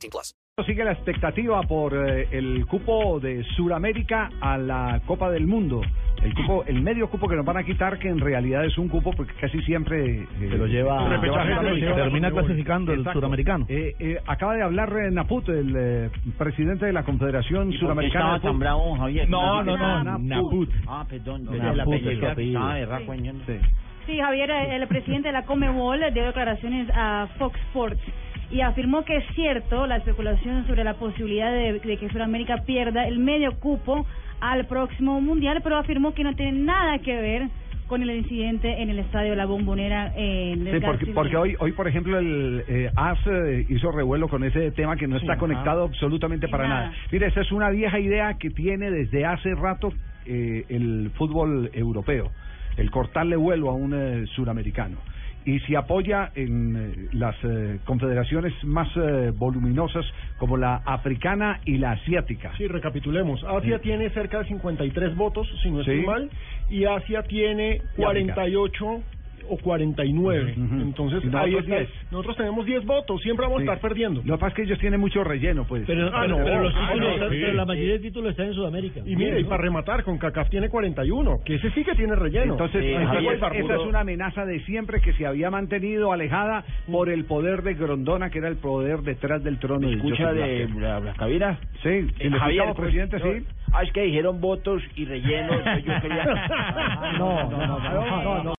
18 plus. Sigue la expectativa por eh, el cupo de Suramérica a la Copa del Mundo. El cupo, el medio cupo que nos van a quitar, que en realidad es un cupo porque casi siempre eh, Se lo lleva- se repechaje, se lo lleva- termina clasificando el suramericano. Eh, eh, acaba de hablar eh, Naput, el eh, presidente de la Confederación Suramericana. estaba tan bravo, Javier? No, no, no, Naput. Naput. Ah, perdón. No, Naput. Sí, Javier, el presidente de la Comebol dio declaraciones a Fox Sports y afirmó que es cierto la especulación sobre la posibilidad de, de que Sudamérica pierda el medio cupo al próximo mundial, pero afirmó que no tiene nada que ver con el incidente en el estadio La Bombonera en el Sí, porque, porque hoy, hoy, por ejemplo, el eh, AS eh, hizo revuelo con ese tema que no está conectado absolutamente para Nada. nada. Mire, esa es una vieja idea que tiene desde hace rato eh, el fútbol europeo, el cortarle vuelo a un eh, suramericano. Y se apoya en eh, las eh, confederaciones más eh, voluminosas como la africana y la asiática. Sí, recapitulemos. Asia Sí. tiene cerca de 53 votos, si no estoy Sí. mal, y Asia tiene Y África. 48 o 49. Ujú. Entonces, Y nosotros ahí está. 10. Nosotros tenemos 10 votos, siempre vamos Sí. a estar perdiendo. Lo que pasa es que ellos tienen mucho relleno, pues. Pero, Ah, pero- no, pero los ah, títulos no, están- sí. pero la mayoría de títulos están en Sudamérica. Y mire, y para rematar, con CACAF tiene 41, que ese sí que tiene relleno. Entonces, Sí, esa, Javier es una amenaza de siempre que se había mantenido alejada por el poder de Grondona, que era el poder detrás del trono de escucha de la, la cabina? Sí, Eh, si le escuchamos, presidente, no, sí. Ah, es que dijeron votos y rellenos. entonces yo quería... No, no, no, no, no, no.